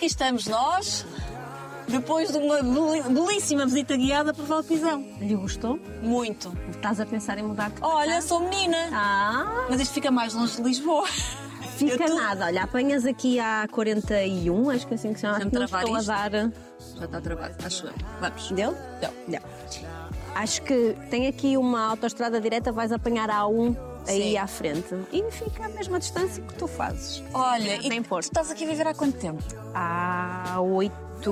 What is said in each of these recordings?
aqui estamos nós, depois de uma belíssima visita guiada por Valpisão. Lhe gostou? Muito. Estás a pensar em mudar de Olha, sou menina. Ah, Mas isto fica mais longe de Lisboa. fica tô- nada. Olha, apanhas aqui a 41, acho que é assim que se chama. Acho que não estou a isto. dar. Já está travado, acho eu. Vamos. Deu? Deu. Deu. Acho que tem aqui uma autoestrada direta, vais apanhar a A1 aí Sim. à frente. E fica a mesma distância que tu fazes. Olha, e Nem tu estás aqui a viver há quanto tempo? Há 8,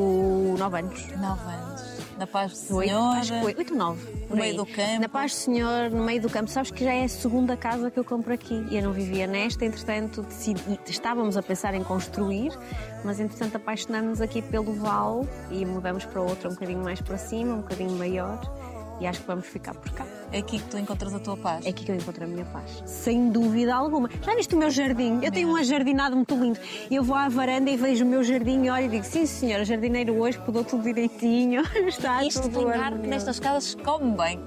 9 anos. Nove anos. Na paz do Oito, Senhor. acho que 8, 9. No meio do campo. Na Paz do Senhor, no meio do campo. Sabes que já é a segunda casa que eu compro aqui. E eu não vivia nesta, entretanto, decidi, estávamos a pensar em construir, mas entretanto apaixonamos aqui pelo Val e mudamos para outra um bocadinho mais para cima, um bocadinho maior. E acho que vamos ficar por cá. É aqui que tu encontras a tua paz. É aqui que eu encontro a minha paz. Sem dúvida alguma. Já viste o meu jardim? Eu tenho um ajardinado muito lindo. Eu vou à varanda e vejo o meu jardim e olho e digo: sim, senhora, o jardineiro hoje podou tudo direitinho. Está Isto tudo tem ar que harmonioso." nestas casas come bem.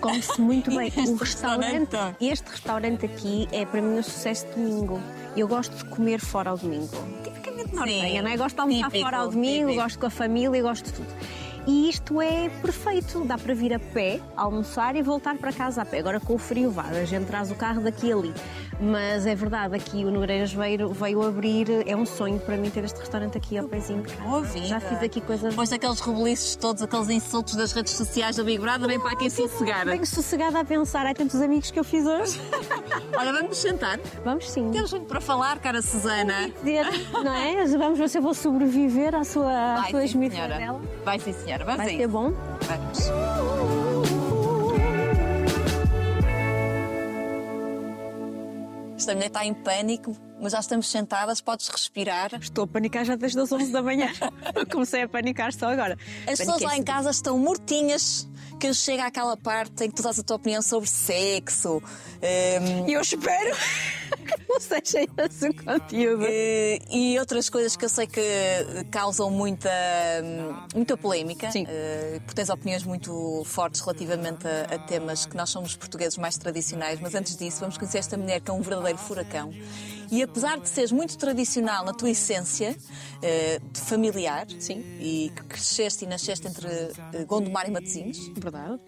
Come-se muito bem. O este restaurante, restaurante? este restaurante aqui é para mim um sucesso de domingo. Eu gosto de comer fora ao domingo. Tipicamente nortenha, não é? Gosto de almoçar Típico, fora ao domingo, típico. gosto com a família, gosto de tudo. E isto é perfeito, dá para vir a pé, almoçar e voltar para casa a pé. Agora com o frio, vá, a gente traz o carro daqui e ali. Mas é verdade, aqui o Nogueiras veio, veio abrir, é um sonho para mim ter este restaurante aqui ao pezinho de casa. Já fiz aqui coisas Depois daqueles rebeliços todos, aqueles insultos das redes sociais da Big Brother, vem para aqui sossegar. Venho sossegada a pensar, há tantos amigos que eu fiz hoje. Olha, vamos sentar. Vamos sim. Temos muito para falar, cara Susana. não é? Vamos ver se eu vou sobreviver à sua, à sua sim, esmifra senhora. dela. Vai sim, senhora. Vamos a Vai ser bom? Vamos. Esta mulher está em pânico, mas já estamos sentadas, podes respirar. Estou a panicar já desde as 11 da manhã. Comecei a panicar só agora. As pessoas lá em casa estão mortinhas que chega àquela parte em que tu dás a tua opinião sobre sexo. hum, E eu espero que não seja esse o conteúdo. Eh, e outras coisas que eu sei que causam muita, muita polémica, Sim. eh, porque tens opiniões muito fortes relativamente a, a temas que nós somos portugueses mais tradicionais, mas antes disso vamos conhecer esta mulher que é um verdadeiro furacão. E apesar de seres muito tradicional na tua essência, de familiar, Sim. e que cresceste e nasceste entre eh, Gondomar e Matosinhos, Verdade.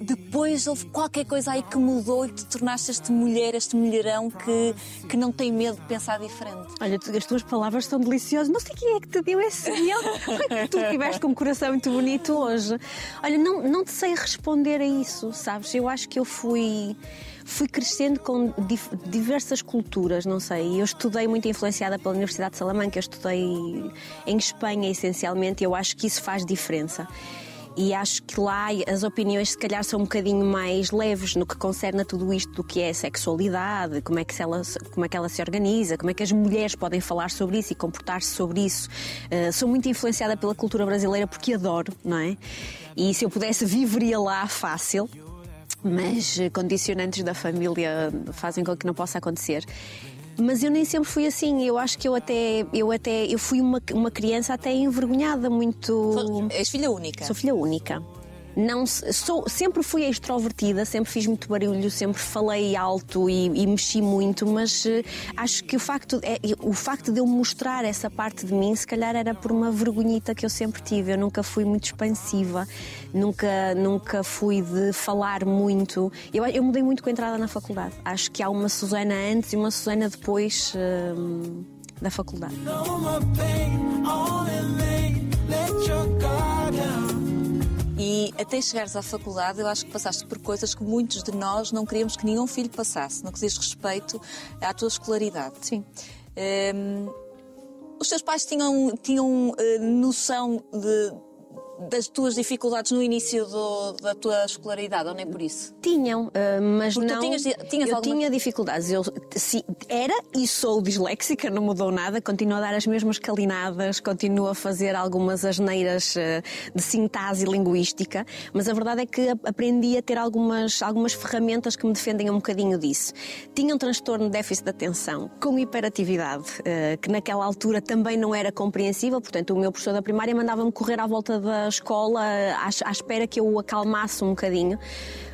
Depois houve qualquer coisa aí que mudou e te tornaste este mulher, este mulherão que, que não tem medo de pensar diferente. Olha, tu- as tuas palavras são deliciosas. Não sei quem é que te deu esse miel. tu tiveste com um coração muito bonito hoje. Olha, não, não te sei responder a isso, sabes? Eu acho que eu fui. Fui crescendo com diversas culturas, não sei. Eu estudei muito influenciada pela Universidade de Salamanca, eu estudei em Espanha essencialmente, e eu acho que isso faz diferença. E acho que lá as opiniões se calhar são um bocadinho mais leves no que concerne a tudo isto do que é sexualidade, como é que, ela, como é que ela se organiza, como é que as mulheres podem falar sobre isso e comportar-se sobre isso. Eh, sou muito influenciada pela cultura brasileira porque adoro, não é? E se eu pudesse viveria lá fácil mas condicionantes da família fazem com que não possa acontecer. Mas eu nem sempre fui assim. Eu acho que eu até eu até eu fui uma, uma criança até envergonhada muito. És filha única. Sou filha única. Não sou, sempre fui extrovertida, sempre fiz muito barulho, sempre falei alto e, e mexi muito, mas eh, acho que o facto, é, o facto de eu mostrar essa parte de mim, se calhar era por uma vergonhita que eu sempre tive. Eu nunca fui muito expansiva, nunca, nunca fui de falar muito. Eu, eu mudei muito com a entrada na faculdade. Acho que há uma Susana antes e uma Susana depois hum, da faculdade. No E até chegares à faculdade, eu acho que passaste por coisas que muitos de nós não queríamos que nenhum filho passasse, no que diz respeito à tua escolaridade. Sim. Hum, os teus pais tinham, tinham eh, noção de, das tuas dificuldades no início do- da tua escolaridade, ou nem por isso? Tinham, ah, mas Porque não. tinhas- tinhas eu alguma- tinha dificuldades. Eu sim, era e sou disléxica, não mudou nada. Continuo a dar as mesmas calinadas, continuo a fazer algumas asneiras ah, de sintase linguística, mas a verdade é que aprendi a ter algumas, algumas ferramentas que me defendem um bocadinho disso. Tinha um transtorno de déficit de atenção com hiperatividade, ah, que naquela altura também não era compreensível, portanto, o meu professor da primária mandava-me correr à volta da escola à, à espera que eu o acalmasse um bocadinho.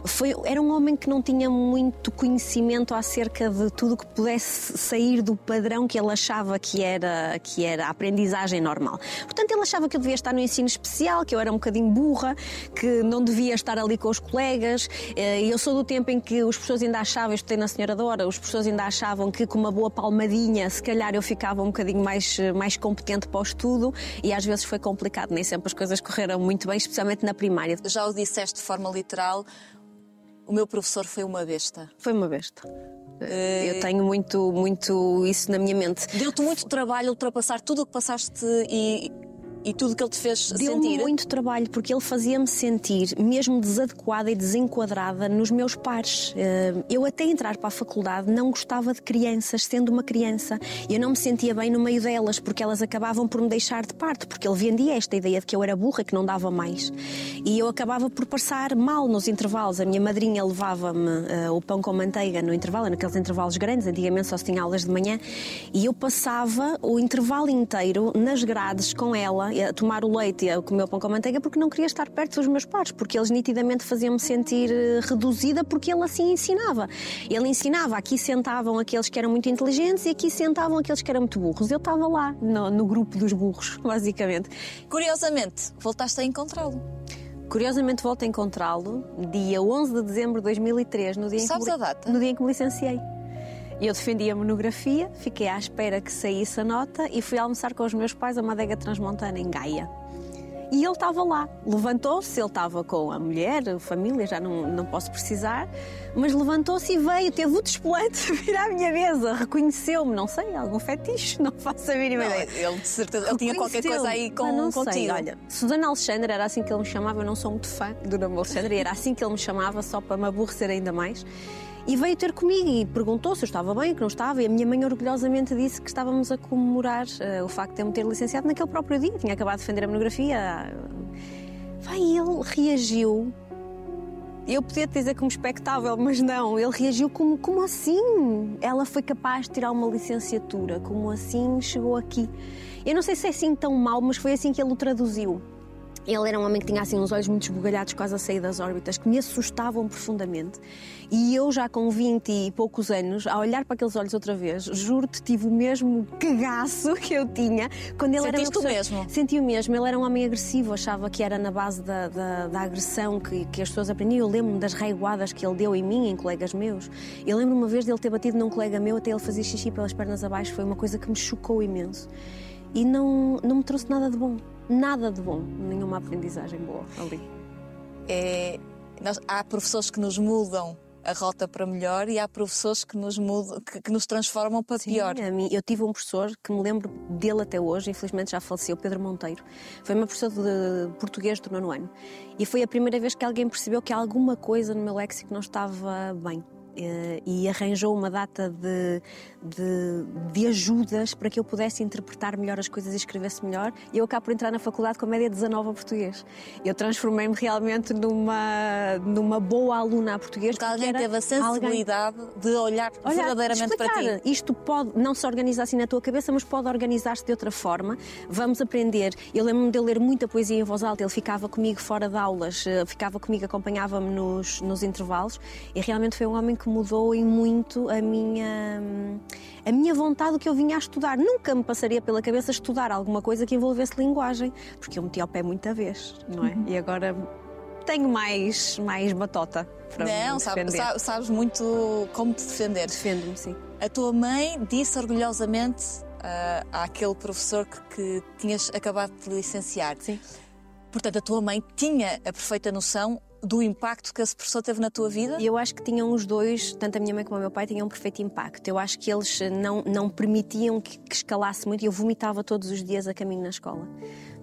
Foi, era um homem que não tinha muito conhecimento acerca de tudo que pudesse sair do padrão que ele achava que era, que era a aprendizagem normal. Portanto, ele achava que eu devia estar no ensino especial, que eu era um bocadinho burra, que não devia estar ali com os colegas. Eh, Eu sou do tempo em que os professores ainda achavam, eu estudei na Senhora Dora, os professores ainda achavam que com uma boa palmadinha, se calhar eu ficava um bocadinho mais, mais competente para o estudo e às vezes foi complicado, nem sempre as coisas correram muito bem, especialmente na primária. Já o disseste de forma literal, o meu professor foi uma besta. Foi uma besta. Eu tenho muito, muito isso na minha mente. Deu-te muito trabalho ultrapassar tudo o que passaste e, e tudo que ele te fez Deu-me sentir. muito trabalho porque ele fazia-me sentir mesmo desadequada e desenquadrada nos meus pares. Eh, Eu até entrar para a faculdade não gostava de crianças, sendo uma criança. Eu não me sentia bem no meio delas porque elas acabavam por me deixar de parte, porque ele vendia esta ideia de que eu era burra, que não dava mais. E eu acabava por passar mal nos intervalos. A minha madrinha levava-me eh, o pão com manteiga no intervalo, naqueles intervalos grandes, antigamente só se tinha aulas de manhã, e eu passava o intervalo inteiro nas grades com ela, a tomar o leite e a comer o pão com manteiga, porque não queria estar perto dos meus pares, porque eles nitidamente faziam-me sentir eh, reduzida, porque ele assim ensinava. Ele ensinava, aqui sentavam aqueles que eram muito inteligentes e aqui sentavam aqueles que eram muito burros. Eu estava lá, no, no grupo dos burros, basicamente. Curiosamente, voltaste a encontrá-lo. Curiosamente volto a encontrá-lo dia 11 de dezembro de 2003, no dia, em que, Sabes a data? no dia em que me licenciei. Eu defendi a monografia, fiquei à espera que saísse a nota e fui almoçar com os meus pais a uma adega transmontana em Gaia. E ele estava lá, levantou-se, ele estava com a mulher, a família, já não, não posso precisar, mas levantou-se e veio, teve o desplante de vir à minha mesa, reconheceu-me, não sei, algum fetiche, não faço a mínima Não, ideia. ele de certeza, ele tinha qualquer coisa aí com, não contigo. Sei, olha, Susana Alexandre era assim que ele me chamava, eu não sou muito fã do nome Alexandre, era assim que ele me chamava, só para me aborrecer ainda mais. E veio ter comigo e perguntou se eu estava bem, que não estava, e a minha mãe orgulhosamente disse que estávamos a comemorar eh, o facto de eu me ter licenciado naquele próprio dia. Tinha acabado de defender a monografia. Vai, ele reagiu. Eu podia te dizer como espectável, mas não, ele reagiu como, como assim? Ela foi capaz de tirar uma licenciatura, como assim chegou aqui? Eu não sei se é assim tão mau, mas foi assim que ele o traduziu. Ele era um homem que tinha assim uns olhos muito esbugalhados, quase a sair das órbitas, que me assustavam profundamente. E eu, já com 20 e poucos anos, a olhar para aqueles olhos outra vez, juro-te, tive o mesmo cagaço que eu tinha quando ele era Sentiste uma o mesmo? Senti o mesmo. Ele era um homem agressivo, achava que era na base da, da, da agressão que, que as pessoas aprendiam. Eu lembro-me das reiguadas que ele deu em mim, em colegas meus. Eu lembro uma vez dele ter batido num colega meu até ele fazer xixi pelas pernas abaixo. Foi uma coisa que me chocou imenso. E não, não me trouxe nada de bom. Nada de bom. Nenhuma aprendizagem boa ali. É, nós- há professores que nos mudam a rota para melhor e há professores que nos, mudam, que, que nos transformam para pior. Sim, a mim, eu tive um professor que me lembro dele até hoje, infelizmente já faleceu, Pedro Monteiro. Foi uma professora de português do nono ano. E foi a primeira vez que alguém percebeu que alguma coisa no meu léxico não estava bem. Eh, E arranjou uma data de, de, de ajudas para que eu pudesse interpretar melhor as coisas e escrevesse melhor. E eu acabo por entrar na faculdade com a média 19 a português. Eu transformei-me realmente numa, numa boa aluna a português. Porque alguém era teve a alguém- sensibilidade de olhar Olha, verdadeiramente para explicar, ti. Isto pode não se organiza assim na tua cabeça, mas pode organizar-se de outra forma. Vamos aprender. Eu lembro-me de ler muita poesia em voz alta. Ele ficava comigo fora de aulas, eh, ficava comigo, acompanhava-me nos, nos intervalos. E realmente foi um homem que mudou em muito a minha, a minha vontade do que eu vinha a estudar. Nunca me passaria pela cabeça estudar alguma coisa que envolvesse linguagem, porque eu meti ao pé muita vez, não é? E agora tenho mais, mais batota para me Não, sabe- defender. sabe- sabes muito como te defender. Defendo-me, sim. A tua mãe disse orgulhosamente ah, àquele professor que, que tinhas acabado de te licenciar. Sim. Portanto, a tua mãe tinha a perfeita noção do impacto que esse professor teve na tua vida? Eu acho que tinham os dois, tanto a minha mãe como o meu pai, tinham um perfeito impacto. Eu acho que eles não, não permitiam que, que escalasse muito e eu vomitava todos os dias a caminho na escola.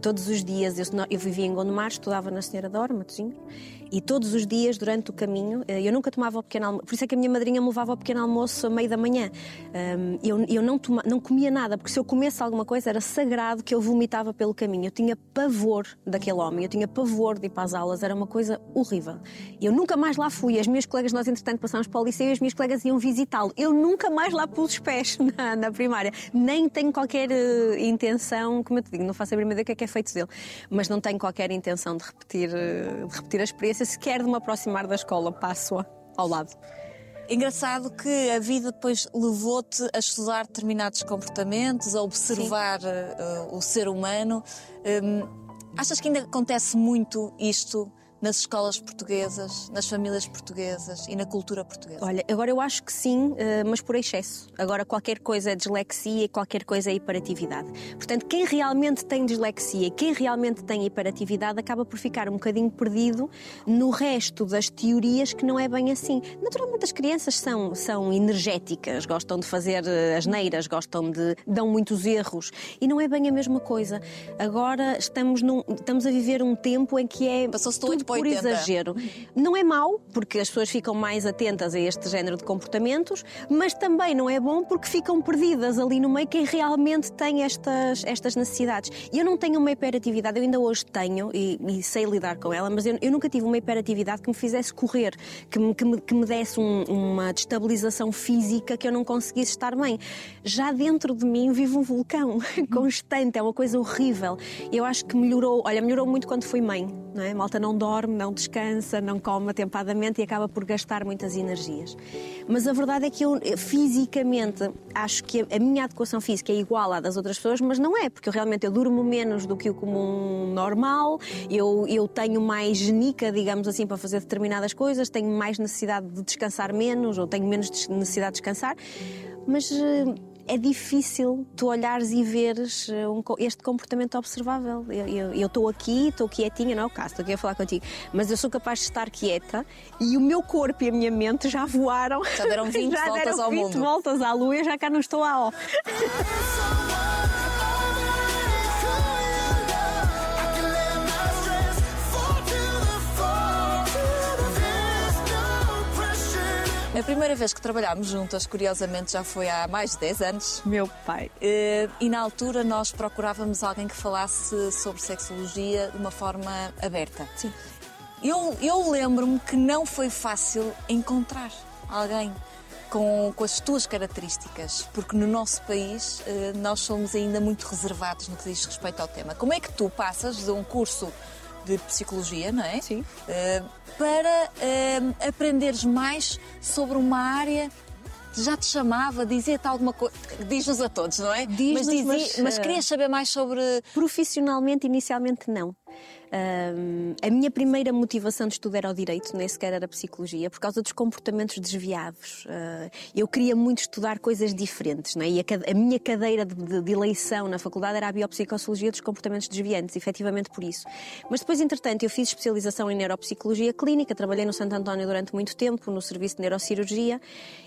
Todos os dias, eu, eu vivia em Gondomar, estudava na Senhora da Hora, Matosinhos, E todos os dias, durante o caminho, eh, eu nunca tomava o pequeno almoço. Por isso é que a minha madrinha me levava ao pequeno almoço a meio da manhã. Eu eu não, toma, não comia nada, porque se eu comesse alguma coisa era sagrado que eu vomitava pelo caminho. Eu tinha pavor daquele homem, eu tinha pavor de ir para as aulas, era uma coisa horrível. Eu nunca mais lá fui. As minhas colegas, nós entretanto passámos para o liceu e as minhas colegas iam visitá-lo. Eu nunca mais lá pus os pés na, na primária. Nem tenho qualquer uh, intenção, como eu te digo, não faço a primeira ideia o que é que é feito dele, mas não tenho qualquer intenção de repetir, uh, de repetir a experiência, sequer de me aproximar da escola, passo-a ao lado. Engraçado que a vida depois levou-te a estudar determinados comportamentos, a observar uh, o ser humano. Um, achas que ainda acontece muito isto nas escolas portuguesas, nas famílias portuguesas e na cultura portuguesa? Olha, agora eu acho que sim, eh, mas por excesso. Agora qualquer coisa é dislexia e qualquer coisa é hiperatividade. Portanto, quem realmente tem dislexia, quem realmente tem hiperatividade, acaba por ficar um bocadinho perdido no resto das teorias que não é bem assim. Naturalmente as crianças são, são energéticas, gostam de fazer eh, as neiras, gostam de. dão muitos erros e não é bem a mesma coisa. Agora estamos, num, estamos a viver um tempo em que é. Passou-se tudo 8 para por 80. exagero. Não é mau, porque as pessoas ficam mais atentas a este género de comportamentos, mas também não é bom porque ficam perdidas ali no meio quem realmente tem estas, estas necessidades. Eu não tenho uma hiperatividade, eu ainda hoje tenho e, e sei lidar com ela, mas eu, eu nunca tive uma hiperatividade que me fizesse correr, que me, que me, que me desse um- uma destabilização física que eu não conseguisse estar bem. Já dentro de mim vive um vulcão constante, é uma coisa horrível. Eu acho que melhorou, olha, melhorou muito quando fui mãe, não é? Malta não dorme, não descansa, não come atempadamente e acaba por gastar muitas energias. Mas a verdade é que eu eh, fisicamente acho que a minha adequação física é igual à das outras pessoas, mas não é, porque eu realmente eu durmo menos do que o comum normal, eu, eu tenho mais genica, digamos assim, para fazer determinadas coisas, tenho mais necessidade de descansar menos ou tenho menos necessidade de descansar, mas eh, é difícil tu olhares e veres eh, um este comportamento observável. Eu- estou aqui, estou quietinha, não é o caso, estou aqui a falar contigo, mas eu sou capaz de estar quieta e o meu corpo e a minha mente já voaram. Já deram 20 já voltas deram ao 20 mundo. voltas à lua e já cá não estou a ó. A primeira vez que trabalhámos juntas, curiosamente, já foi há mais de 10 anos. Meu pai. Eh, E na altura nós procurávamos alguém que falasse sobre sexologia de uma forma aberta. Sim. Eu, eu lembro-me que não foi fácil encontrar alguém com, com as tuas características, porque no nosso país eh, nós somos ainda muito reservados no que diz respeito ao tema. Como é que tu passas de um curso de psicologia, não é? Sim. Eh, para eh, aprenderes mais sobre uma área que já te chamava, dizia-te alguma coisa. Diz-nos a todos, não é? Diz-nos, dizia- mas, mas eh, querias saber mais sobre. Profissionalmente, inicialmente, não. A minha primeira motivação de estudo era o direito, nem sequer era a psicologia, por causa dos comportamentos desviados. Ah, eu queria muito estudar coisas diferentes, não é? e a, a minha cadeira de, de- de eleição na faculdade era a biopsicossociologia dos comportamentos desviantes, efetivamente por isso. Mas depois, entretanto, eu fiz especialização em neuropsicologia clínica, trabalhei no Santo António durante muito tempo, no serviço de neurocirurgia,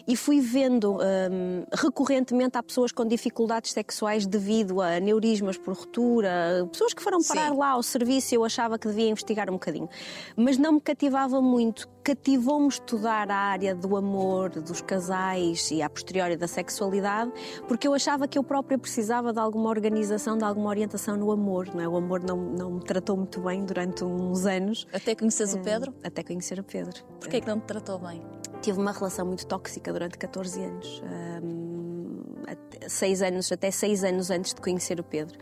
e fui vendo ahm, recorrentemente há pessoas com dificuldades sexuais devido a neurismas por ruptura, pessoas que foram parar Sim. lá ao serviço eu achava que devia investigar um bocadinho. Mas não me cativava muito. Cativou-me estudar a área do amor, dos casais e a posteriori da sexualidade, porque eu achava que eu própria precisava de alguma organização, de alguma orientação no amor. Não é? O amor não, não me tratou muito bem durante uns anos. Até conheces Eh, o Pedro? Até conhecer o Pedro. Porquê é que não te tratou bem? Tive uma relação muito tóxica durante 14 anos. Hum, até seis anos, até seis anos antes de conhecer o Pedro.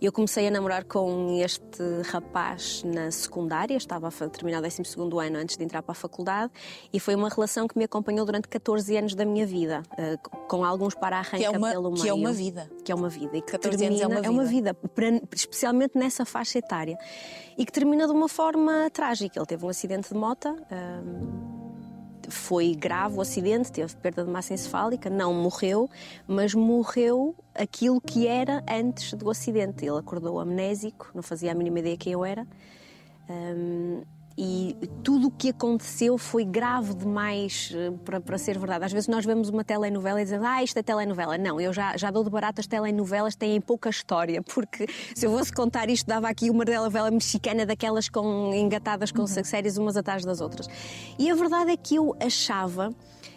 Eu comecei a namorar com este rapaz na secundária, estava a terminar o 12 ano antes de entrar para a faculdade, e foi uma relação que me acompanhou durante 14 anos da minha vida, eh, com alguns para-arranca é uma- pelo meio. que é uma vida. Que é uma vida. E que 14 anos termina, é uma vida, para- especialmente nessa faixa etária. E que termina de uma forma trágica. Ele teve um acidente de moto. hum, foi grave o acidente, teve perda de massa encefálica, não morreu, mas morreu aquilo que era antes do acidente. Ele acordou amnésico, não fazia a mínima ideia quem eu era. Hum, e tudo o que aconteceu foi grave demais eh, para, para ser verdade. Às vezes nós vemos uma telenovela e dizemos, ah, isto é telenovela. Não, eu já, já dou de barato as telenovelas, têm pouca história, porque se eu fosse contar isto, dava aqui uma telenovela mexicana daquelas com, engatadas com séries umas atrás das outras. E a verdade é que eu achava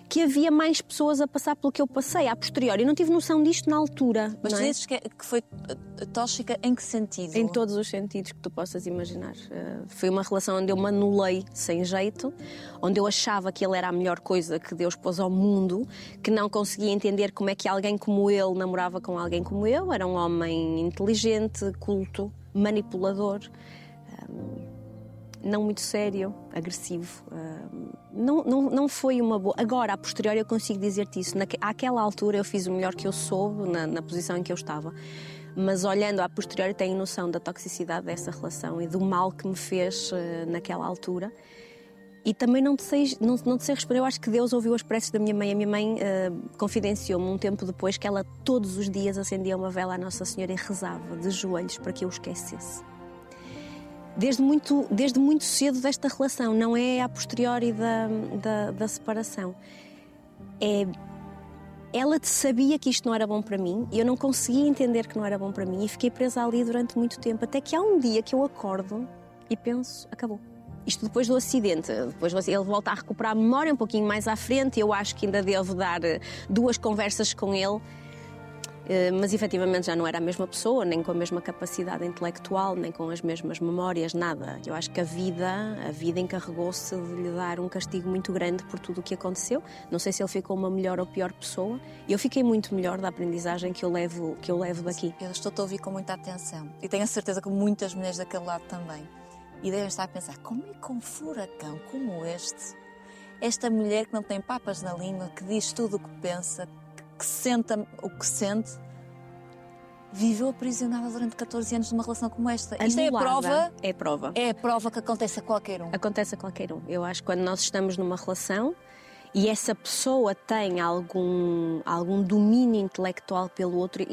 que havia mais pessoas a passar pelo que eu passei, a posteriori. Eu não tive noção disto na altura. Mas não é? dizes que, é- que foi eh, tóxica em que sentido? Em todos os sentidos que tu possas imaginar. Uh, foi uma relação onde eu me anulei sem jeito, onde eu achava que ele era a melhor coisa que Deus pôs ao mundo, que não conseguia entender como é que alguém como ele namorava com alguém como eu. Era um homem inteligente, culto, manipulador. um, não muito sério, agressivo. um, não, não, não foi uma boa. Agora, a posteriori, eu consigo dizer-te isso. Naque, àquela altura, eu fiz o melhor que eu soube na, na posição em que eu estava. Mas olhando à posteriori, tenho noção da toxicidade dessa relação e do mal que me fez eh, naquela altura. E também não te, sei, não, não te sei responder. Eu acho que Deus ouviu as preces da minha mãe. A minha mãe eh, confidenciou-me um tempo depois que ela todos os dias acendia uma vela à Nossa Senhora e rezava de joelhos para que eu esquecesse desde muito, desde muito cedo desta relação, não é a posteriori da, da, da separação. É, ela sabia que isto não era bom para mim e eu não conseguia entender que não era bom para mim e fiquei presa ali durante muito tempo, até que há um dia que eu acordo e penso, acabou. Isto depois do acidente, depois ele volta a recuperar a memória um pouquinho mais à frente. Eu acho que ainda devo dar eh, duas conversas com ele mas efetivamente já não era a mesma pessoa, nem com a mesma capacidade intelectual, nem com as mesmas memórias, nada. Eu acho que a vida, a vida encarregou-se de lhe dar um castigo muito grande por tudo o que aconteceu. Não sei se ele ficou uma melhor ou pior pessoa. Eu fiquei muito melhor da aprendizagem que eu levo, que eu levo daqui. Eu estou-te a ouvir com muita atenção e tenho a certeza que muitas mulheres daquele lado também. E devem estar a pensar: como é que um furacão como este, esta mulher que não tem papas na língua, que diz tudo o que pensa, que sente o que sente, viveu aprisionada durante 14 anos numa relação como esta? Isto é a Anulada. prova? É a prova. É a prova que acontece a qualquer um. Acontece a qualquer um. Eu acho que quando nós estamos numa relação e essa pessoa tem algum, algum domínio intelectual pelo outro,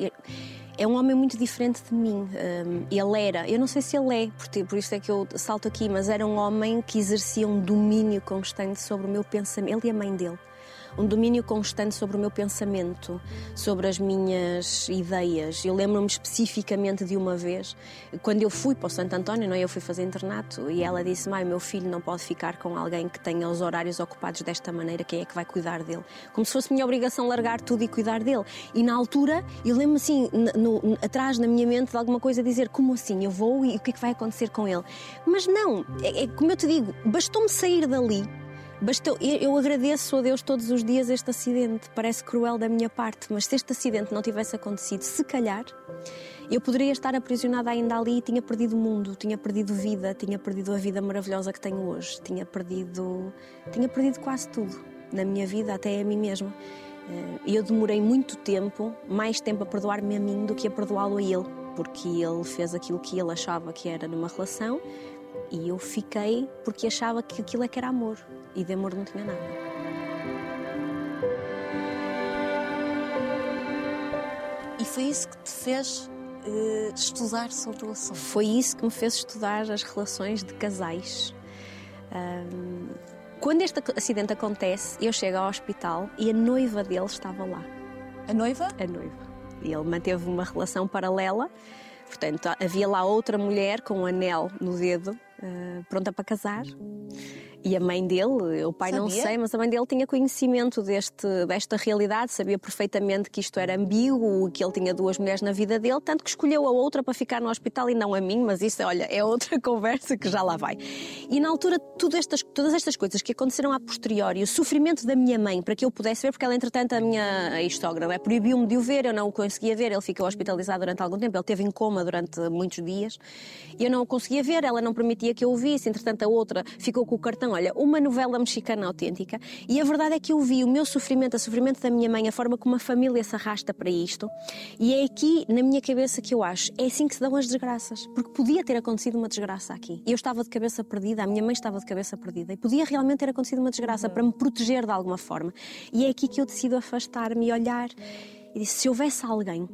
é um homem muito diferente de mim. Um, ele era, eu não sei se ele é, por, por isso é que eu salto aqui, mas era um homem que exercia um domínio constante sobre o meu pensamento. Ele e a mãe dele. Um domínio constante sobre o meu pensamento, sobre as minhas ideias. Eu lembro-me especificamente de uma vez, quando eu fui para o Santo António, não é? eu fui fazer internato, e ela disse: Mãe, meu filho não pode ficar com alguém que tenha os horários ocupados desta maneira, quem é que vai cuidar dele? Como se fosse minha obrigação largar tudo e cuidar dele. E na altura, eu lembro-me assim, no- n- atrás na minha mente, de alguma coisa dizer: Como assim? Eu vou e o que é que vai acontecer com ele? Mas não, é, é como eu te digo, bastou-me sair dali. Eu, eu agradeço a Deus todos os dias este acidente. Parece cruel da minha parte, mas se este acidente não tivesse acontecido, se calhar, eu poderia estar aprisionada ainda ali e tinha perdido o mundo, tinha perdido vida, tinha perdido a vida maravilhosa que tenho hoje, tinha perdido, tinha perdido quase tudo na minha vida, até a mim mesma. Eh, eu demorei muito tempo, mais tempo a perdoar-me a mim do que a perdoá-lo a ele, porque ele fez aquilo que ele achava que era numa relação e eu fiquei porque achava que aquilo é que era amor e de amor não tinha nada. E foi isso que te fez eh, estudar sobre o assunto. Foi isso que me fez estudar as relações de casais. Ahm, quando este ac- acidente acontece, eu chego ao hospital e a noiva dele estava lá. A noiva? a noiva. E ele manteve uma relação paralela. Portanto, havia lá outra mulher com um anel no dedo, eh, pronta para casar. E a mãe dele, o pai não Sabia? sei, mas a mãe dele tinha conhecimento deste, desta realidade, sabia perfeitamente que isto era ambíguo, que ele tinha duas mulheres na vida dele, tanto que escolheu a outra para ficar no hospital e não a mim, mas isso, olha, é outra conversa que já lá vai. E na altura, tudo estas, todas estas coisas que aconteceram a posteriori, o sofrimento da minha mãe, para que eu pudesse ver, porque ela, entretanto, a minha ex-sogra é, proibiu-me de o ver, eu não o conseguia ver, ele ficou hospitalizado durante algum tempo, ele esteve em coma durante muitos dias, e eu não o conseguia ver, ela não permitia que eu o visse, entretanto, a outra ficou com o cartão, olha, uma novela mexicana autêntica, e a verdade é que eu vi o meu sofrimento, o sofrimento da minha mãe, a forma como a família se arrasta para isto, e é aqui, na minha cabeça, que eu acho, é assim que se dão as desgraças, porque podia ter acontecido uma desgraça aqui. Eu estava de cabeça perdida, a minha mãe estava de cabeça perdida, e podia realmente ter acontecido uma desgraça para me proteger de alguma forma. E é aqui que eu decido afastar-me e olhar, e disse, se houvesse alguém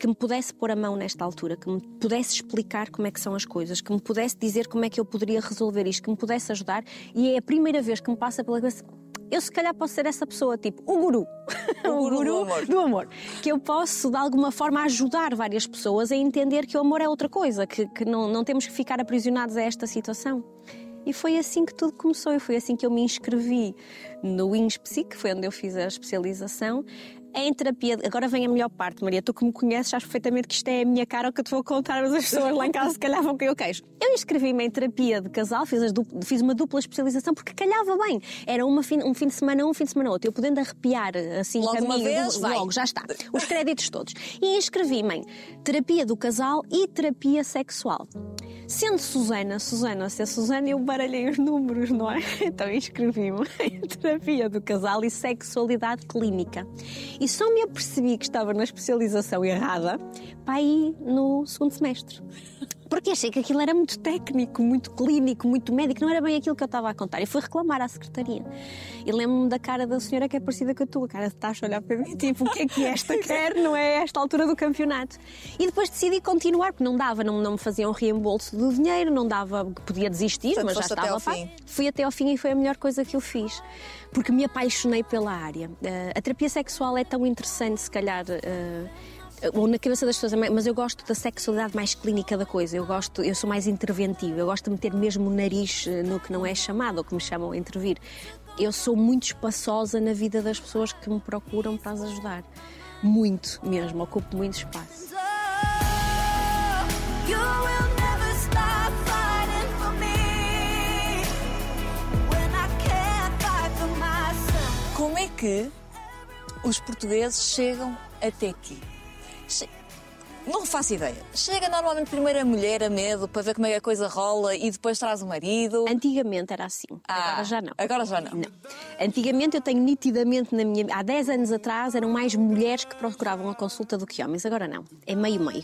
que me pudesse pôr a mão nesta altura, que me pudesse explicar como é que são as coisas, que me pudesse dizer como é que eu poderia resolver isto, que me pudesse ajudar. E é a primeira vez que me passa pela cabeça. Eu, se calhar, posso ser essa pessoa, tipo, o guru. O guru do amor. do amor. Que eu posso, de alguma forma, ajudar várias pessoas a entender que o amor é outra coisa, que, que não, não temos que ficar aprisionados a esta situação. E foi assim que tudo começou, e foi assim que eu me inscrevi no INSPSI, que foi onde eu fiz a especialização, em terapia. Agora vem a melhor parte, Maria. Tu que me conheces, sabes perfeitamente que isto é a minha cara, o que eu te vou contar, mas as pessoas lá em casa se calhar vão cair o queijo. Eu inscrevi-me em terapia de casal, fiz, dupla- fiz uma dupla especialização porque calhava bem. Era uma fim- um fim de semana um, fim de semana outro. Eu podendo arrepiar assim Logo uma caminho, vez, vai. logo, já está. Os créditos todos. E inscrevi-me em terapia do casal e terapia sexual. Sendo Susana, Susana, se é Susana, eu baralhei os números, não é? Então inscrevi-me em terapia do casal e sexualidade clínica. E só me apercebi que estava na especialização errada para aí no segundo semestre. Porque achei que aquilo era muito técnico, muito clínico, muito médico, não era bem aquilo que eu estava a contar. E fui reclamar à secretaria. E lembro-me da cara da senhora que é parecida com a tua, a cara de taxa a olhar para mim, tipo, o que é que esta quer? Não é esta altura do campeonato. E depois decidi continuar, porque não dava, não, não me faziam reembolso do dinheiro, não dava, podia desistir, Portanto, mas já até estava ao pá. fim. Fui até ao fim e foi a melhor coisa que eu fiz. Porque me apaixonei pela área. Eh, a terapia sexual é tão interessante, se calhar. eh, ou na cabeça das pessoas, mas eu gosto da sexualidade mais clínica da coisa. Eu gosto, eu sou mais interventiva. Eu gosto de meter mesmo o nariz eh, no que não é chamado, ou que me chamam a intervir. Eu sou muito espaçosa na vida das pessoas que me procuram para as ajudar. Muito mesmo, ocupo muito espaço. Como é que os portugueses chegam até aqui? Não faço ideia. Chega normalmente primeiro a mulher a medo para ver como é que a coisa rola e depois traz o marido. Antigamente era assim, Ah, agora já não. Agora já não. Não. Antigamente eu tenho nitidamente na minha. Há 10 anos atrás eram mais mulheres que procuravam a consulta do que homens, agora não. É meio-meio.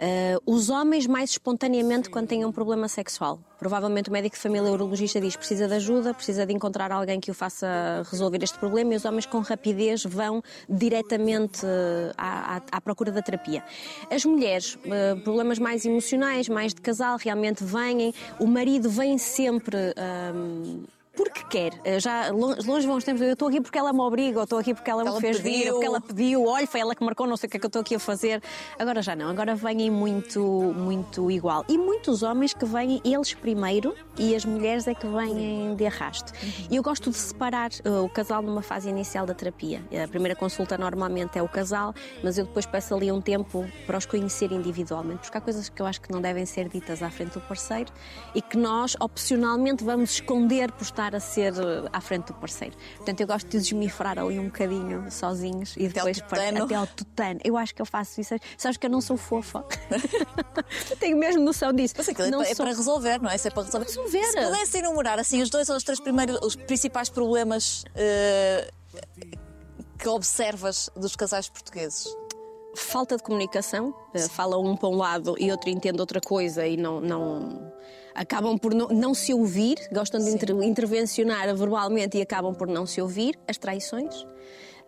Ah, os homens mais espontaneamente quando têm um problema sexual. Provavelmente o médico de família urologista diz precisa de ajuda, precisa de encontrar alguém que o faça resolver este problema e os homens com rapidez vão diretamente eh, à, à- à procura da terapia. As mulheres, eh, problemas mais emocionais, mais de casal, realmente vêm. O marido vem sempre. ahm, porque quer. Eh, Já longe, vão os tempos, eu estou aqui porque ela me obriga, ou estou aqui porque ela, Ela me fez vir, pediu. ou porque ela pediu, olha, foi ela que marcou, não sei o que é que eu estou aqui a fazer. Agora já não, agora vêm muito, muito igual. E muitos homens que vêm eles primeiro e as mulheres é que vêm de arrasto. E eu gosto de separar eh, o casal numa fase inicial da terapia. A primeira consulta normalmente é o casal, mas eu depois peço ali um tempo para os conhecer individualmente, porque há coisas que eu acho que não devem ser ditas à frente do parceiro e que nós, opcionalmente, vamos esconder por estar a ser eh, à frente do parceiro. Portanto, eu gosto de desmifrar ali um bocadinho sozinhos e Até depois par- tutano. até ao tutano. Eu acho que eu faço isso. Sabes que eu não sou fofa. tenho mesmo noção disso. Mas aquilo é não é sou- para resolver, não é? Isso é para resolver. Resolver. Se pudesse enumerar assim os dois ou os três primeiros, os principais problemas eh, que observas dos casais portugueses. falta de comunicação, eh, falam um para um lado e outro entende outra coisa e não, não acabam por não, não se ouvir, gostam de inter- intervencionar verbalmente e acabam por não se ouvir, as traições.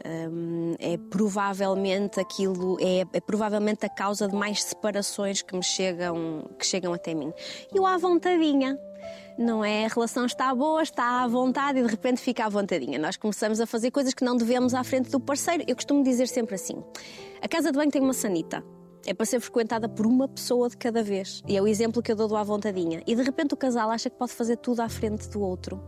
Hum, é provavelmente aquilo é, é provavelmente a causa de mais separações que me chegam que chegam até mim e o à vontadinha não é? A relação está boa, está à vontade e de repente fica à vontadinha. Nós começamos a fazer coisas que não devemos à frente do parceiro. Eu costumo dizer sempre assim: a casa de banho tem uma sanita. É para ser frequentada por uma pessoa de cada vez. E é o exemplo que eu dou do à vontadinha. E de repente o casal acha que pode fazer tudo à frente do outro.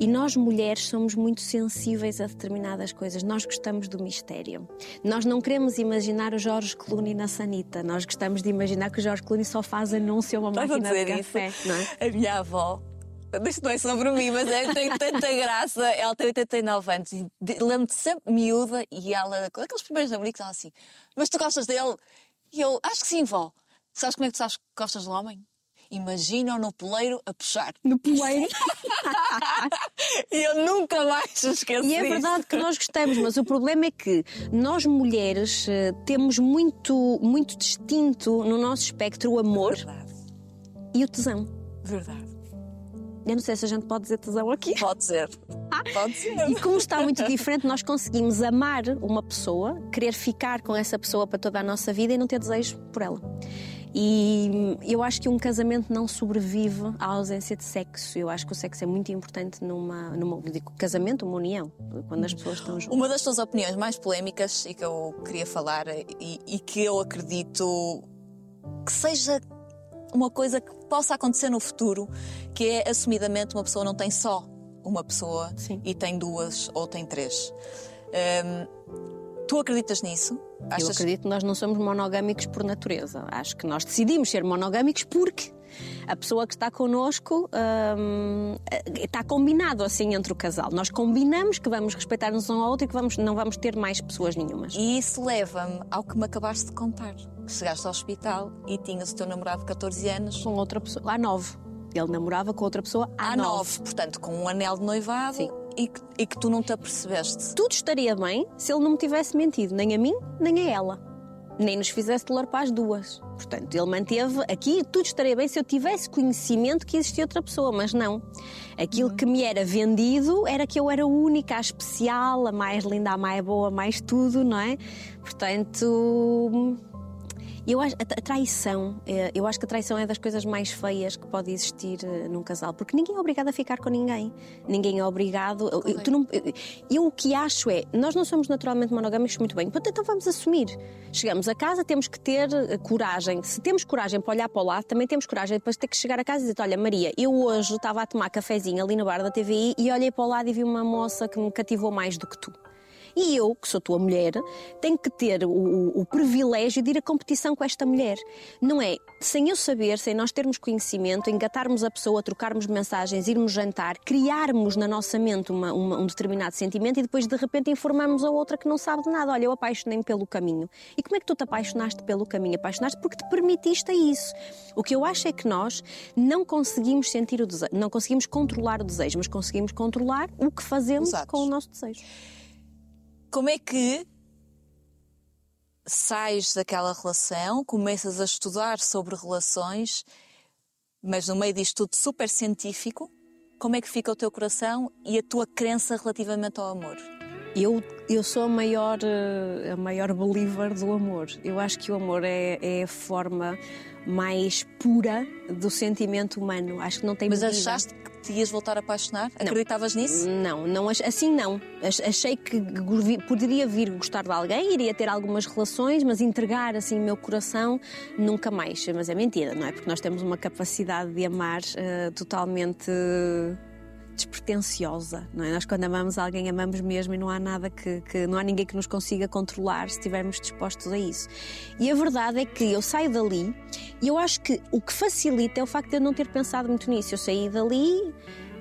E nós, mulheres, somos muito sensíveis a determinadas coisas. Nós gostamos do mistério. Nós não queremos imaginar o Jorge Clooney na sanita. Nós gostamos de imaginar que o Jorge Clooney só faz anúncio a uma Estás a máquina de dizer café. isso? É? A minha avó, isto não é sobre mim, mas é, tem tanta graça. Ela tem 89 anos e de- lembro-te sempre miúda e ela, aqueles primeiros namoricos, ela assim: Mas tu gostas dele? E eu, acho que sim, vó. Sabes como é que tu sabes que gostas do homem? Imagina-o no poleiro a puxar. No poleiro. E eu nunca mais esqueci. E é verdade que nós gostamos, mas o problema é que nós mulheres eh, temos muito, muito distinto no nosso espectro o amor Verdade, e o tesão. verdade. Eu não sei se a gente pode dizer tesão aqui. Pode ser. Pode ser. E como está muito diferente, nós conseguimos amar uma pessoa, querer ficar com essa pessoa para toda a nossa vida e não ter desejo por ela. E eu acho que um casamento não sobrevive à ausência de sexo. Eu acho que o sexo é muito importante numa, numa digo, casamento, uma união, quando as pessoas estão juntas. Uma das tuas opiniões mais polémicas e que eu queria falar e, e que eu acredito que seja uma coisa que possa acontecer no futuro, que é assumidamente uma pessoa não tem só uma pessoa Sim. e tem duas ou tem três. Hum, tu acreditas nisso? Eu acredito que nós não somos monogâmicos por natureza. Acho que nós decidimos ser monogâmicos porque a pessoa que está connosco hum, está combinado assim entre o casal. Nós combinamos que vamos respeitar-nos um ao outro e que vamos, não vamos ter mais pessoas nenhumas. E isso leva-me ao que me acabaste de contar. Chegaste ao hospital e tinhas o teu namorado de 14 anos Com outra pessoa, há nove. Ele namorava com outra pessoa há, há nove, portanto, com um anel de noivado Sim. e que, e que tu não te apercebeste. Tudo estaria bem se ele não me tivesse mentido, nem a mim, nem a ela. Nem nos fizesse dolor para as duas. Portanto, ele manteve aqui, tudo estaria bem se eu tivesse conhecimento que existia outra pessoa, mas não. Aquilo que me era vendido era que eu era a única, a especial, a mais linda, a mais boa, a mais tudo, não é? Portanto. Eu acho a traição, eh, eu acho que a traição é das coisas mais feias que pode existir eh, num casal, porque ninguém é obrigado a ficar com ninguém. Ninguém é obrigado. eu- não- eu- eu o que acho é, nós não somos naturalmente monogâmicos muito bem, portanto, então vamos assumir. Chegamos a casa, temos que ter eh, coragem. Se temos coragem para olhar para o lado, também temos coragem depois de ter que chegar a casa e dizer: Olha, Maria, eu hoje estava a tomar cafezinho ali no bar da TVI e olhei para o lado e vi uma moça que me cativou mais do que tu. E eu, que sou tua mulher, tenho que ter o, o- privilégio de ir à competição com esta mulher. Não é sem eu saber, sem nós termos conhecimento, engatarmos a pessoa, trocarmos mensagens, irmos jantar, criarmos na nossa mente uma- uma- um determinado sentimento e depois de repente informamos a outra que não sabe de nada. Olha, eu apaixonei-me pelo caminho. E como é que tu te apaixonaste pelo caminho? Apaixonaste porque te permitiste a isso. O que eu acho é que nós não conseguimos sentir o desejo, não conseguimos controlar o desejo, mas conseguimos controlar o que fazemos com o nosso desejo. Como é que sais daquela relação, começas a estudar sobre relações, mas no meio disto tudo super científico, como é que fica o teu coração e a tua crença relativamente ao amor? Eu, eu sou a maior, eh, a maior believer do amor. Eu acho que o amor é, é a forma mais pura do sentimento humano. Acho que não tem Mas medida. achaste que te ias voltar a apaixonar? Acreditavas nisso? Não, não assim não. Ach- Achei que poderia vir gostar de alguém, iria ter algumas relações, mas entregar assim o meu coração nunca mais. Mas é mentira, não é? Porque nós temos uma capacidade de amar eh, totalmente despretensiosa, não é? Nós quando amamos alguém amamos mesmo e não há nada que, que- não há ninguém que nos consiga controlar se estivermos dispostos a isso. E a verdade é que eu saio dali e eu acho que o que facilita é o facto de eu não ter pensado muito nisso. Eu saí dali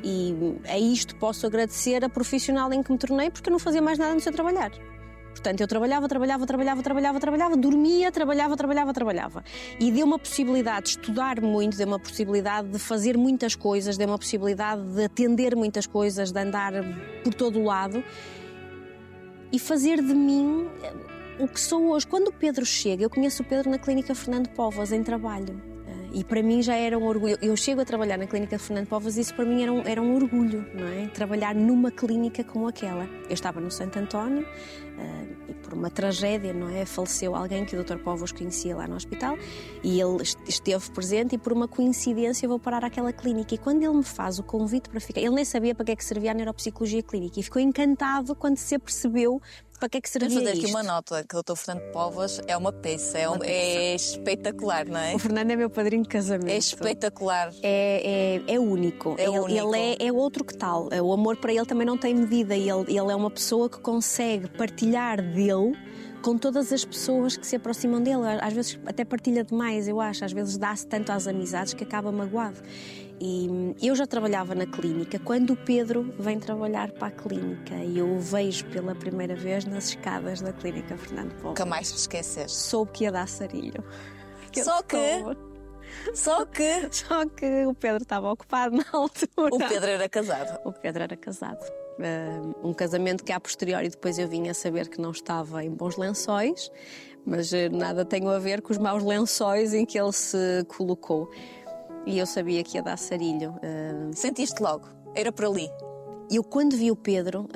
e a isto posso agradecer a profissional em que me tornei porque eu não fazia mais nada no seu trabalhar. Portanto, eu trabalhava, trabalhava, trabalhava, trabalhava, trabalhava, dormia, trabalhava, trabalhava, trabalhava. E deu uma possibilidade de estudar muito, deu uma possibilidade de fazer muitas coisas, deu uma possibilidade de atender muitas coisas, de andar por todo o lado e fazer de mim o que sou hoje. Quando o Pedro chega, eu conheço o Pedro na Clínica Fernando Povas, em trabalho. Eh, E para mim já era um orgulho. Eu chego a trabalhar na Clínica Fernando Povas e isso para mim era um, era um orgulho, não é? Trabalhar numa clínica como aquela. Eu estava no Santo António eh, e por uma tragédia, não é? Faleceu alguém que o Dr. Povos conhecia lá no hospital e ele est- esteve presente e por uma coincidência eu vou parar àquela clínica. E quando ele me faz o convite para ficar, ele nem sabia para que é que servia a neuropsicologia clínica e ficou encantado quando se apercebeu para que é que Vamos servia fazer aqui isto. uma nota, que o Dr. Fernando Povas é uma peça, é, um- é espetacular, não é? O Fernando é meu padrinho de casamento. É espetacular. É, é, é único. É ele, único. ele é, é outro que tal. O amor para ele também não tem medida. Ele, ele é uma pessoa que consegue partilhar dele com todas as pessoas que se aproximam dele. Às vezes até partilha demais, eu acho. Às vezes dá-se tanto às amizades que acaba magoado. E eu já trabalhava na clínica quando o Pedro vem trabalhar para a clínica e eu o vejo pela primeira vez nas escadas da clínica Fernando Paulo. Nunca mais te esqueceste. Soube que ia dar sarilho. Que Só que- soube. Só que Só que o Pedro estava ocupado na altura. o Pedro era casado. O Pedro era casado. Um casamento que a posteriori depois eu vinha a saber que não estava em bons lençóis, mas eh, nada tem a ver com os maus lençóis em que ele se colocou. E eu sabia que ia dar sarilho. Eh, Sentiste logo. Era por ali. eu, quando vi o Pedro,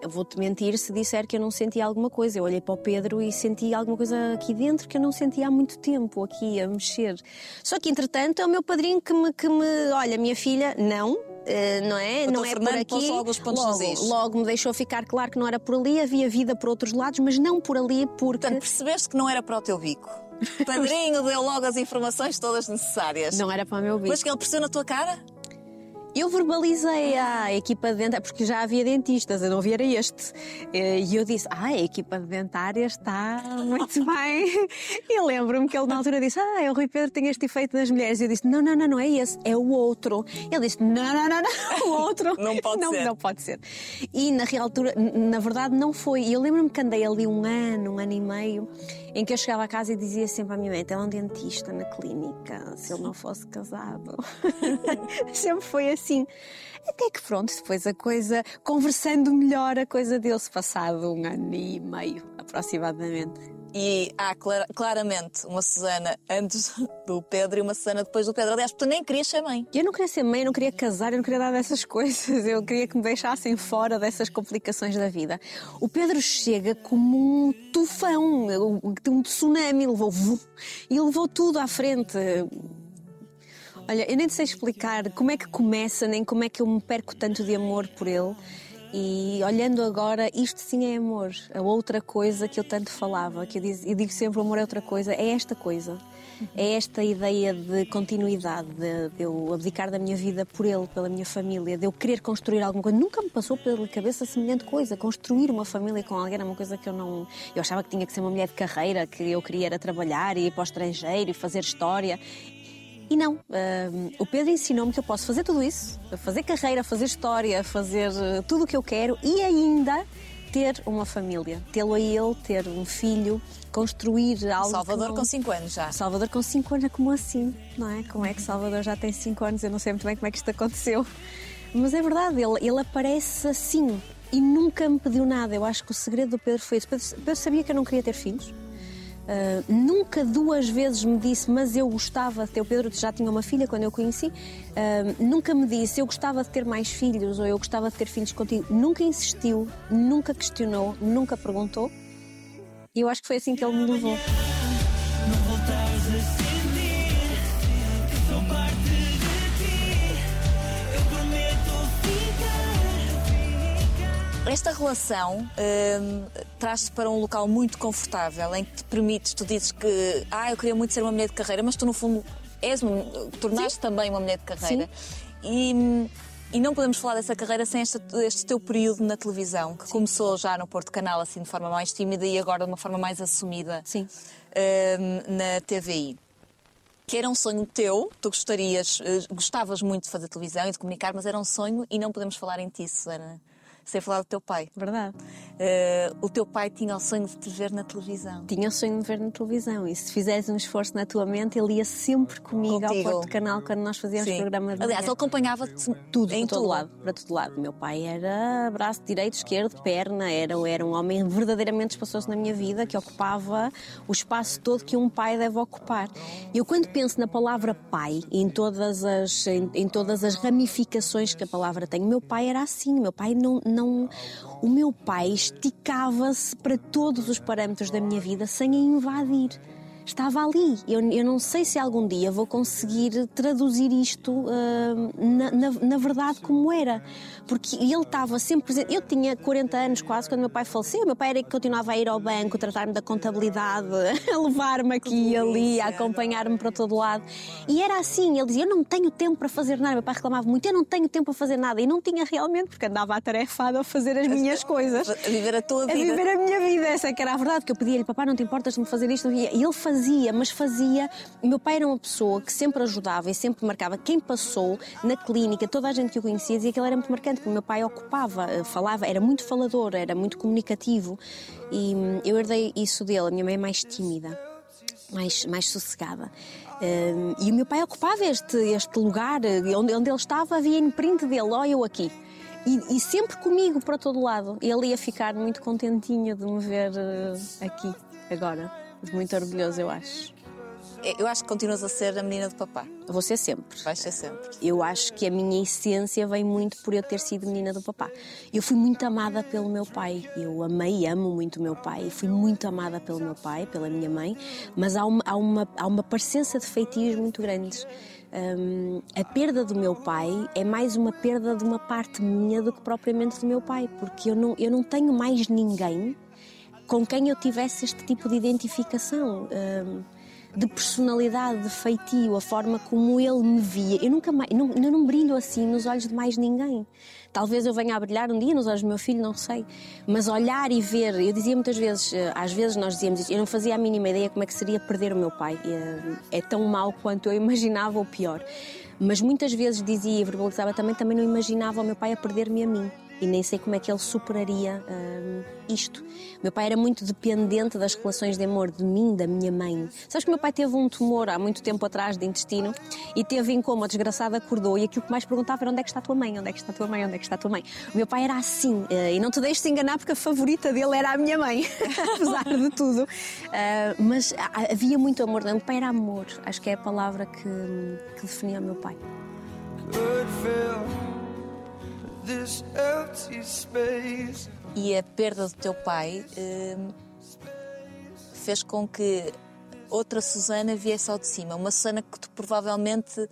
eu vou-te mentir se disser que eu não sentia alguma coisa. Eu olhei para o Pedro e senti alguma coisa aqui dentro que eu não sentia há muito tempo, aqui a mexer. Só que, entretanto, é o meu padrinho que me. Que me olha, minha filha, não. Eh, não é? O não é por Fernando aqui. pôs logo os pontos logo, logo me deixou ficar claro que não era por ali, havia vida por outros lados, mas não por ali, porque. Portanto, percebeste que não era para o teu bico. O padrinho deu logo as informações todas necessárias. Não era para o meu bico. Mas que ele percebeu na tua cara? Eu verbalizei à equipa de dentária, porque já havia dentistas, eu não vi era este. Eh, E eu disse: Ah, a equipa de dentária está muito bem. E lembro-me que ele na altura disse: Ah, o Rui Pedro tem este efeito nas mulheres. E eu disse: Não, não, não, não é esse, é o outro. Ele disse: Não, não, não, não, o outro. Não pode não, ser. Não pode ser. E na real altura, na verdade, não foi. E eu lembro-me que andei ali um ano, um ano e meio, em que eu chegava a casa e dizia sempre à minha mãe: Tem um dentista na clínica, se ele não fosse casado. sempre foi assim. Até que pronto, depois a coisa, conversando melhor, a coisa deu-se passado um ano e meio, aproximadamente. E há clara- claramente uma Susana antes do Pedro e uma Susana depois do Pedro. Aliás, tu nem querias ser mãe. Eu não queria ser mãe, eu não queria casar, eu não queria nada dessas coisas. Eu queria que me deixassem fora dessas complicações da vida. O Pedro chega como um tufão, um tsunami, levou e levou tudo à frente. Olha, eu nem sei explicar como é que começa, nem como é que eu me perco tanto de amor por ele. E olhando agora, isto sim é amor. A outra coisa que eu tanto falava, que eu digo, eu digo sempre: o amor é outra coisa, é esta coisa. É esta ideia de continuidade, de, de eu abdicar da minha vida por ele, pela minha família, de eu querer construir alguma coisa. Nunca me passou pela cabeça semelhante coisa. Construir uma família com alguém era uma coisa que eu não. Eu achava que tinha que ser uma mulher de carreira, que eu queria era trabalhar e ir para o estrangeiro e fazer história. E não, hum, o Pedro ensinou-me que eu posso fazer tudo isso, fazer carreira, fazer história, fazer eh, tudo o que eu quero e ainda ter uma família, tê-lo a ele, ter um filho, construir algo. Salvador não... com 5 anos já. Salvador com 5 anos, como assim? Não é? Como é que Salvador já tem 5 anos? Eu não sei muito bem como é que isto aconteceu. Mas é verdade, ele, ele aparece assim e nunca me pediu nada. Eu acho que o segredo do Pedro foi isso. Pedro, Pedro sabia que eu não queria ter filhos. Uh, nunca duas vezes me disse, mas eu gostava de ter. O Pedro já tinha uma filha quando eu conheci. Uh, nunca me disse, eu gostava de ter mais filhos ou eu gostava de ter filhos contigo. Nunca insistiu, nunca questionou, nunca perguntou. E eu acho que foi assim que ele me levou. Esta relação hum, traz-te para um local muito confortável em que te permites, tu dizes que ah, eu queria muito ser uma mulher de carreira, mas tu no fundo és tornaste também uma mulher de carreira. E, e não podemos falar dessa carreira sem este, este teu período na televisão, que começou já no Porto Canal assim de forma mais tímida e agora de uma forma mais assumida Sim. hum, na TVI. Que era um sonho teu, tu gostarias, eh, gostavas muito de fazer televisão e de comunicar, mas era um sonho e não podemos falar em ti, Susana, sem falar do teu pai. Verdade. Eh, o teu pai tinha o sonho de te ver na televisão. Tinha o sonho de ver na televisão e se fizeres um esforço na tua mente, ele ia sempre comigo Contigo. ao Porto Canal quando nós fazíamos Sim. programa de Aliás, ele acompanhava-te tudo, em todo tudo. lado, para todo lado. Meu pai era braço direito, esquerdo, perna, era, era um homem verdadeiramente espaçoso na minha vida, que ocupava o espaço todo que um pai deve ocupar. Eu quando penso na palavra pai, em todas as, em, em todas as ramificações que a palavra tem, o meu pai era assim, meu pai não... não o meu pai esticava-se para todos os parâmetros da minha vida sem a invadir estava ali. Eu, eu não sei se algum dia vou conseguir traduzir isto ah, na, na, na verdade como era. Porque ele estava sempre presente. Eu tinha 40 anos quase quando meu pai faleceu. Meu pai era que continuava a ir ao banco, tratar-me da contabilidade, a levar-me aqui e ali, a acompanhar-me para todo lado. E era assim. Ele dizia: Eu não tenho tempo para fazer nada. Meu pai reclamava muito: Eu não tenho tempo para fazer nada. E não tinha realmente, porque andava atarefado a fazer as minhas coisas A viver a tua a vida. viver a minha vida, essa é que era a verdade, que eu pedia-lhe, papá, não te importas de me fazer isto? E ele fazia, mas fazia. Meu pai era uma pessoa que sempre ajudava e sempre marcava. Quem passou na clínica, toda a gente que o conhecia dizia que ele era muito marcante, porque meu pai ocupava, eh, falava, era muito falador, era muito comunicativo. E hum, eu herdei isso dele. A minha mãe é mais tímida mais, mais sossegada. Hum, e o meu pai ocupava este, este lugar, eh, onde, onde ele estava havia imprint dele, ó eu aqui. E, e sempre comigo para todo lado. Ele ia ficar muito contentinho de me ver eh, aqui, agora. Muito orgulhoso, eu acho. eu acho que continuas a ser a menina do papá. Vou ser sempre. Vais ser sempre. Eu acho que a minha essência vem muito por eu ter sido menina do papá. Eu fui muito amada pelo meu pai. Eu amei e amo muito o meu pai. Fui muito amada pelo meu pai, pela minha mãe, mas há uma, há uma, há uma parecença de feitios muito grandes. Hum, a perda do meu pai é mais uma perda de uma parte minha do que propriamente do meu pai, porque eu não, eu não tenho mais ninguém com quem eu tivesse este tipo de identificação. hum, de personalidade, de feitio, a forma como ele me via. Eu nunca mais, não, eu não brilho assim nos olhos de mais ninguém. Talvez eu venha a brilhar um dia nos olhos do meu filho, não sei. Mas olhar e ver, eu dizia muitas vezes, eh, às vezes nós dizíamos isso, eu não fazia a mínima ideia como é que seria perder o meu pai. É, é tão mau quanto eu imaginava ou pior. Mas muitas vezes dizia e verbalizava também, também não imaginava o meu pai a perder-me a mim. E nem sei como é que ele superaria hum, isto. Meu pai era muito dependente das relações de amor de mim, da minha mãe. Sabes que meu pai teve um tumor há muito tempo atrás de intestino e teve em coma, a desgraçada acordou e aquilo que mais perguntava era onde é que está a tua mãe, onde é que está a tua mãe, onde é que está a tua mãe. O meu pai era assim eh, e não te deixes enganar porque a favorita dele era a minha mãe, apesar de tudo. Ah, mas havia muito amor, meu pai era amor, acho que é a palavra que, que definia o meu pai. empty space. E a perda do teu pai hum, fez com que outra Susana viesse ao de cima. Uma Susana que tu provavelmente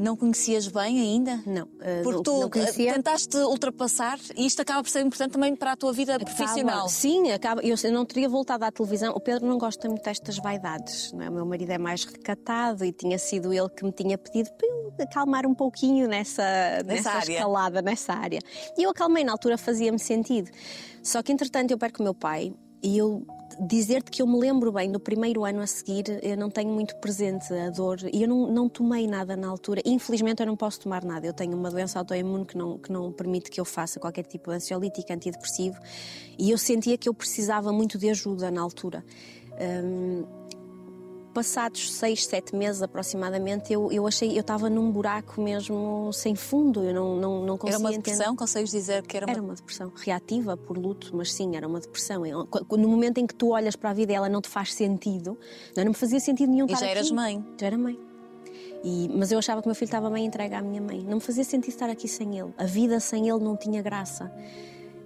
não conhecias bem ainda? Não, eh, Porque tu não eh, tentaste ultrapassar e isto acaba por ser importante também para a tua vida profissional. Acaba- sim, acaba, eu, não teria voltado à televisão. O Pedro não gosta muito destas vaidades. Não é? O meu marido é mais recatado e tinha sido ele que me tinha pedido para eu acalmar um pouquinho nessa, nessa, área. escalada, nessa área. E eu acalmei, na altura fazia-me sentido. Só que entretanto eu perco o meu pai e eu dizer-te que eu me lembro bem do primeiro ano a seguir, eu não tenho muito presente a dor e eu não, não tomei nada na altura. Infelizmente eu não posso tomar nada. Eu tenho uma doença autoimune que não, que não permite que eu faça qualquer tipo de ansiolítico, antidepressivo e eu sentia que eu precisava muito de ajuda na altura. Hum, passados seis, sete meses aproximadamente, eu, eu achei, eu estava num buraco mesmo sem fundo, eu não, não, não conseguia Era uma entender. depressão? Consegues dizer que era uma Era uma depressão reativa por luto, mas sim, era uma depressão. Eu- No momento em que tu olhas para a vida e ela não te faz sentido, não, não me fazia sentido nenhum E estar já eras aqui. mãe. Já era mãe. E- mas eu achava que o meu filho estava bem entregue à minha mãe. Não me fazia sentido estar aqui sem ele. A vida sem ele não tinha graça.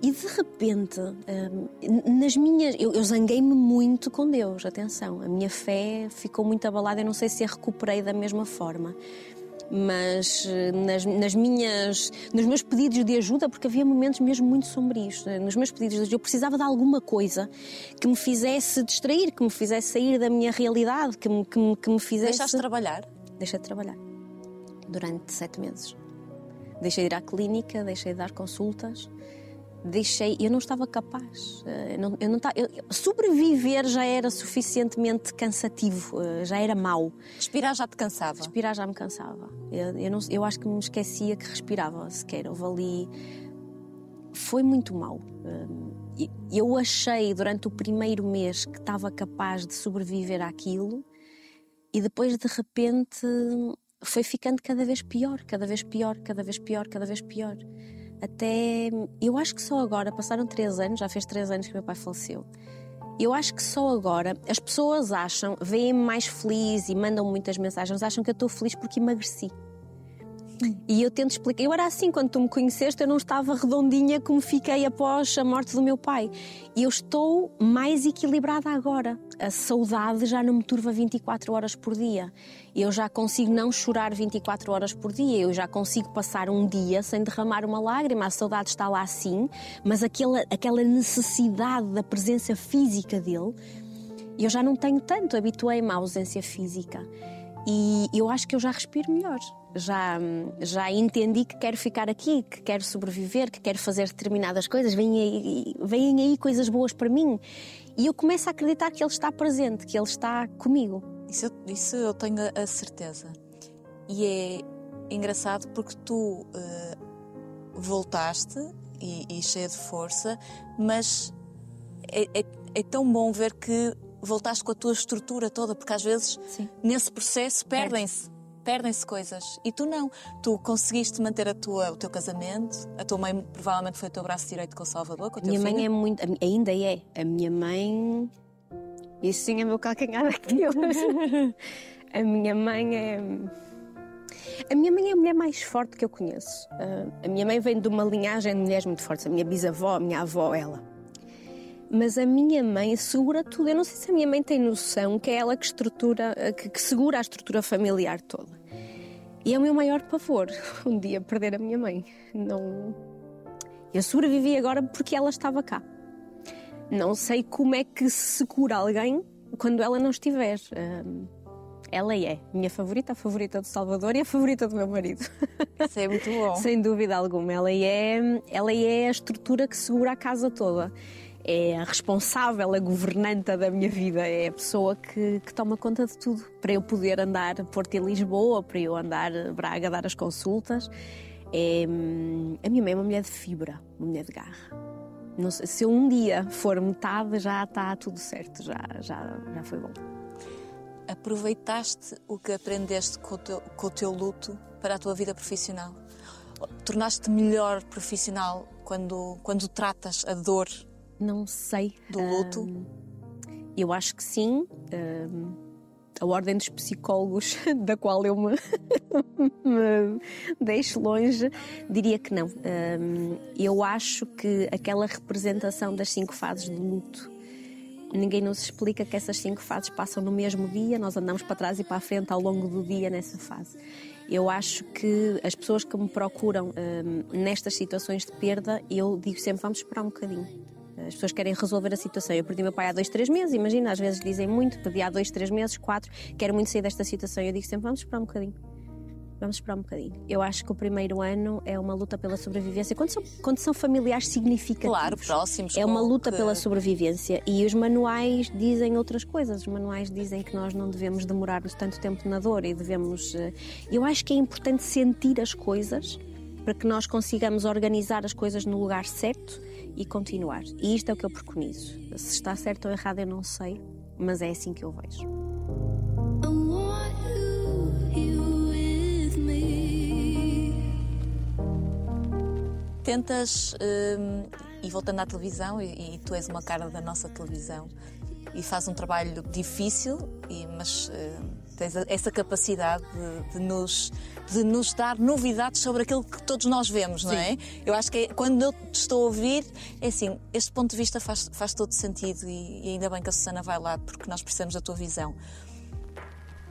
E de repente, hum, nas minhas. Eu, eu zanguei-me muito com Deus, atenção. A minha fé ficou muito abalada. Eu não sei se a recuperei da mesma forma. Mas eh, nas, nas minhas, nos meus pedidos de ajuda, porque havia momentos mesmo muito sombrios, eh, nos meus pedidos de ajuda, eu precisava de alguma coisa que me fizesse distrair, que me fizesse sair da minha realidade, que me, que me, que me fizesse. Deixaste de trabalhar? Deixei de trabalhar durante sete meses. Deixei de ir à clínica, deixei de dar consultas, deixei. Eu não estava capaz. eh, Eu não, eu não ta- eu- sobreviver já era suficientemente cansativo, eh, já era mau. Respirar já te cansava? Respirar já me cansava. Eu, eu, não- eu acho que me esquecia que respirava sequer. Houve ali. Foi muito mau. Hum, e- Eu achei durante o primeiro mês que estava capaz de sobreviver àquilo e depois de repente foi ficando cada vez pior, cada vez pior, cada vez pior, cada vez pior. Até. Eu acho que só agora, passaram três anos, já fez três anos que meu pai faleceu. Eu acho que só agora as pessoas acham, veem-me mais feliz e mandam muitas mensagens, acham que eu estou feliz porque emagreci. E eu tento explicar. Eu era assim quando tu me conheceste, eu não estava redondinha como fiquei após a morte do meu pai. E eu estou mais equilibrada agora. A saudade já não me turva 24 horas por dia. Eu já consigo não chorar 24 horas por dia. Eu já consigo passar um dia sem derramar uma lágrima. A saudade está lá sim, mas aquela, aquela necessidade da presença física dele, eu já não tenho tanto. Habituei-me à ausência física. E eu acho que eu já respiro melhor. Já, já entendi que quero ficar aqui, que quero sobreviver, que quero fazer determinadas coisas. Vêm aí, vêm aí coisas boas para mim. E eu começo a acreditar que Ele está presente, que Ele está comigo. Isso, eu- isso eu tenho a- certeza. E é engraçado porque tu eh, voltaste e, e cheia de força, mas é, é- é tão bom ver que voltaste com a tua estrutura toda, porque às vezes Sim. nesse processo perdem-se. Perdem-se coisas. E tu não. Tu conseguiste manter a tua, o teu casamento. A tua mãe provavelmente foi o teu braço direito com o Salvador, com o teu minha mãe filho. é muito. Ainda é. A minha mãe Isso sim é meu calcanhar daqueles. a minha mãe é. A minha mãe é a mulher mais forte que eu conheço. Ah, a minha mãe vem de uma linhagem de mulheres muito fortes. A minha bisavó, a minha avó, ela. Mas a minha mãe segura tudo. Eu não sei se a minha mãe tem noção que é ela que estrutura, que, que segura a estrutura familiar toda. E é o meu maior pavor, um dia perder a minha mãe. Não. Eu sobrevivi agora porque ela estava cá. Não sei como é que se cura alguém quando ela não estiver. Ahm, ela é minha favorita, a favorita do Salvador e a favorita do meu marido. Isso é muito bom. Sem dúvida alguma. Ela é, ela é a estrutura que segura a casa toda. É a responsável, a governanta da minha vida. É a pessoa que, que toma conta de tudo. Para eu poder andar Porto e Lisboa, para eu andar Braga dar as consultas. É, hum, a minha mãe é uma mulher de fibra, uma mulher de garra. Sei, se eu um dia for metade, já está tudo certo, já, já, já foi bom. Aproveitaste o que aprendeste com o teu, com o teu luto para a tua vida profissional? Tornaste-te melhor profissional quando, quando tratas a dor Não sei. do luto? Hum, Eu acho que sim. Hum, a ordem dos psicólogos, da qual eu me, me deixo longe, diria que não. Hum, eu acho que aquela representação das cinco fases do luto. Ninguém nos explica que essas cinco fases passam no mesmo dia, nós andamos para trás e para a frente ao longo do dia nessa fase. Eu acho que as pessoas que me procuram hum, nestas situações de perda, eu digo sempre: vamos esperar um bocadinho. As pessoas querem resolver a situação. Eu perdi meu pai há dois, três meses, imagina, às vezes dizem muito, perdi há dois, três meses, quatro, quero muito sair desta situação. Eu digo sempre: vamos esperar um bocadinho. Vamos esperar um bocadinho. Eu acho que o primeiro ano é uma luta pela sobrevivência. Quando são, quando são familiares significativos. Claro, próximos. É uma luta que- pela sobrevivência e os manuais dizem outras coisas. Os manuais dizem que nós não devemos demorar-nos tanto tempo na dor e devemos. eh, Eu acho que é importante sentir as coisas para que nós consigamos organizar as coisas no lugar certo e continuar. E isto é o que eu preconizo. Se está certo ou errado, eu não sei, mas é assim que eu vejo. Tentas, hum, e voltando à televisão, e, e tu és uma cara da nossa televisão, e fazes um trabalho difícil, e- mas hum, tens essa capacidade de, de nos, de nos dar novidades sobre aquilo que todos nós vemos, não é? Eu acho que é- quando eu te estou a ouvir, é assim, este ponto de vista faz, faz todo sentido, e, e ainda bem que a Susana vai lá, porque nós precisamos da tua visão.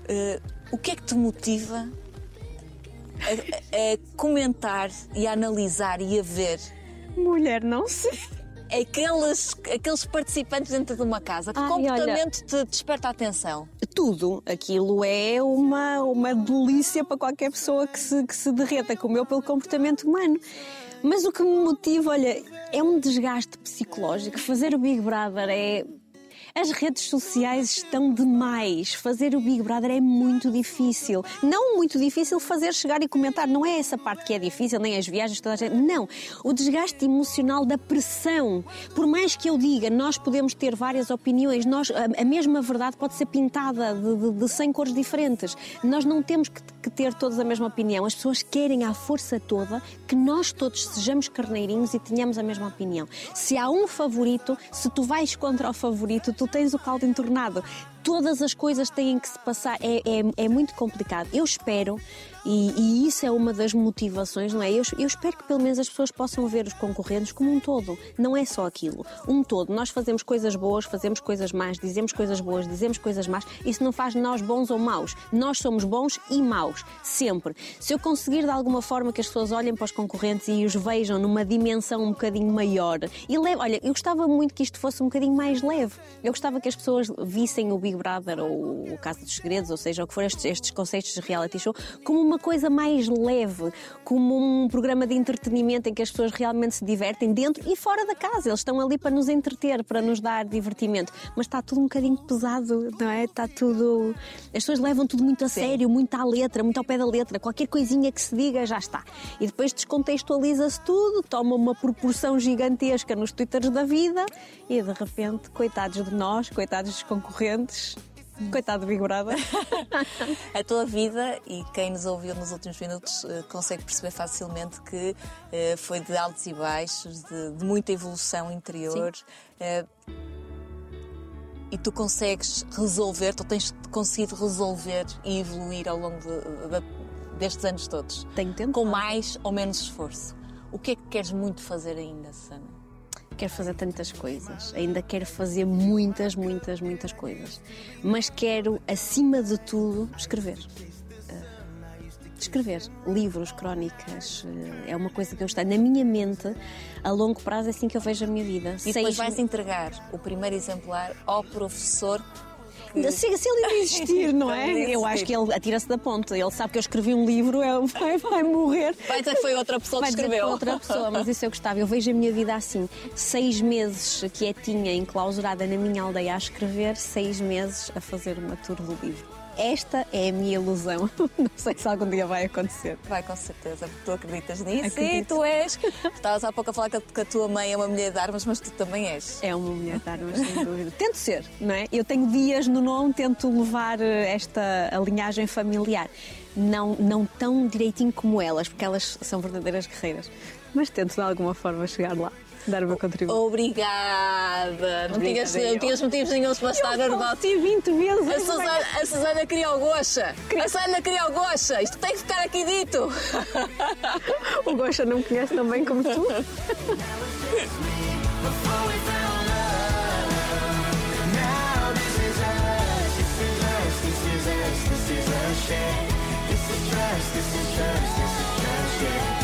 Eh, o que é que te motiva a, a- a comentar e a analisar e a ver Mulher, não sei. Aqueles, aqueles participantes dentro de uma casa? Que Ai, comportamento te desperta a atenção? tudo. Aquilo é uma, uma delícia para qualquer pessoa que se, que se derreta, como eu, pelo comportamento humano. Mas o que me motiva, olha, é um desgaste psicológico. Fazer o Big Brother é. As redes sociais estão demais. Fazer o Big Brother é muito difícil. Não muito difícil fazer chegar e comentar. Não é essa parte que é difícil, nem as viagens, toda a gente. Não. O desgaste emocional da pressão. Por mais que eu diga, nós podemos ter várias opiniões, nós, a, a mesma verdade pode ser pintada de, de, de 100 cores diferentes. Nós não temos que, que ter todos a mesma opinião. As pessoas querem à força toda que nós todos sejamos carneirinhos e tenhamos a mesma opinião. Se há um favorito, se tu vais contra o favorito, tu tens o caldo entornado. Todas as coisas têm que se passar. É, é, é muito complicado. Eu espero, e, e isso é uma das motivações, não é? Eu, eu espero que pelo menos as pessoas possam ver os concorrentes como um todo. Não é só aquilo. Um todo. Nós fazemos coisas boas, fazemos coisas más, dizemos coisas boas, dizemos coisas más. Isso não faz nós bons ou maus. Nós somos bons e maus. Sempre. Se eu conseguir de alguma forma que as pessoas olhem para os concorrentes e os vejam numa dimensão um bocadinho maior e leve, olha, eu gostava muito que isto fosse um bocadinho mais leve. Eu gostava que as pessoas vissem o Big Brother ou o Casa dos Segredos, ou seja, o que for estes, estes conceitos de reality show, como uma coisa mais leve, como um programa de entretenimento em que as pessoas realmente se divertem dentro e fora da casa. Eles estão ali para nos entreter, para nos dar divertimento. Mas está tudo um bocadinho pesado, não é? Está tudo. As pessoas levam tudo muito a sério, muito à letra, muito ao pé da letra. Qualquer coisinha que se diga já está. E depois descontextualiza-se tudo, toma uma proporção gigantesca nos twitters da vida e de repente, coitados de nós, coitados dos concorrentes. Coitado Brother. A tua vida, e quem nos ouviu nos últimos minutos eh, consegue perceber facilmente que eh, foi de altos e baixos, de, de muita evolução interior. Eh, e tu consegues resolver, tu tens conseguido resolver e evoluir ao longo de- de- destes anos todos. Tenho tentado. Com mais ou menos esforço. O que é que queres muito fazer ainda, Susana? Quero fazer tantas coisas, ainda quero fazer muitas, muitas, muitas coisas. Mas quero, acima de tudo, escrever. Eh, escrever livros, crónicas, eh, é uma coisa que eu estou. Na minha mente, a longo prazo, é assim que eu vejo a minha vida. E depois vais entregar o primeiro exemplar ao professor. Se, se ele existir, não é? Eu acho que ele atira-se da ponte. Ele sabe que eu escrevi um livro, ele vai, vai morrer. Vai dizer que foi outra pessoa que escreveu. foi outra pessoa, mas isso eu gostava. Eu vejo a minha vida assim: seis meses quietinha, enclausurada na minha aldeia a escrever, seis meses a fazer uma tour do livro. Esta é a minha ilusão. Não sei se algum dia vai acontecer. Vai, com certeza, porque tu acreditas nisso e Acredito. tu és. Estavas há pouco a falar que a, tua mãe é uma mulher de armas, mas tu também és. É uma mulher de armas, sem dúvida. Tento ser, não é? Eu tenho dias no nome, tento levar eh, esta linhagem familiar. Não, não tão direitinho como elas, porque elas são verdadeiras guerreiras. Mas tento de alguma forma chegar lá, dar o meu contributo. Obrigada. Não tinhas, não tinhas motivos nenhum para estar nervosa. Eu 20 vezes. A Susana, a Susana criou gosha. A Susana criou gosha. Isto tem que ficar aqui dito. o gosha não me conhece tão bem como tu. This is this is yeah.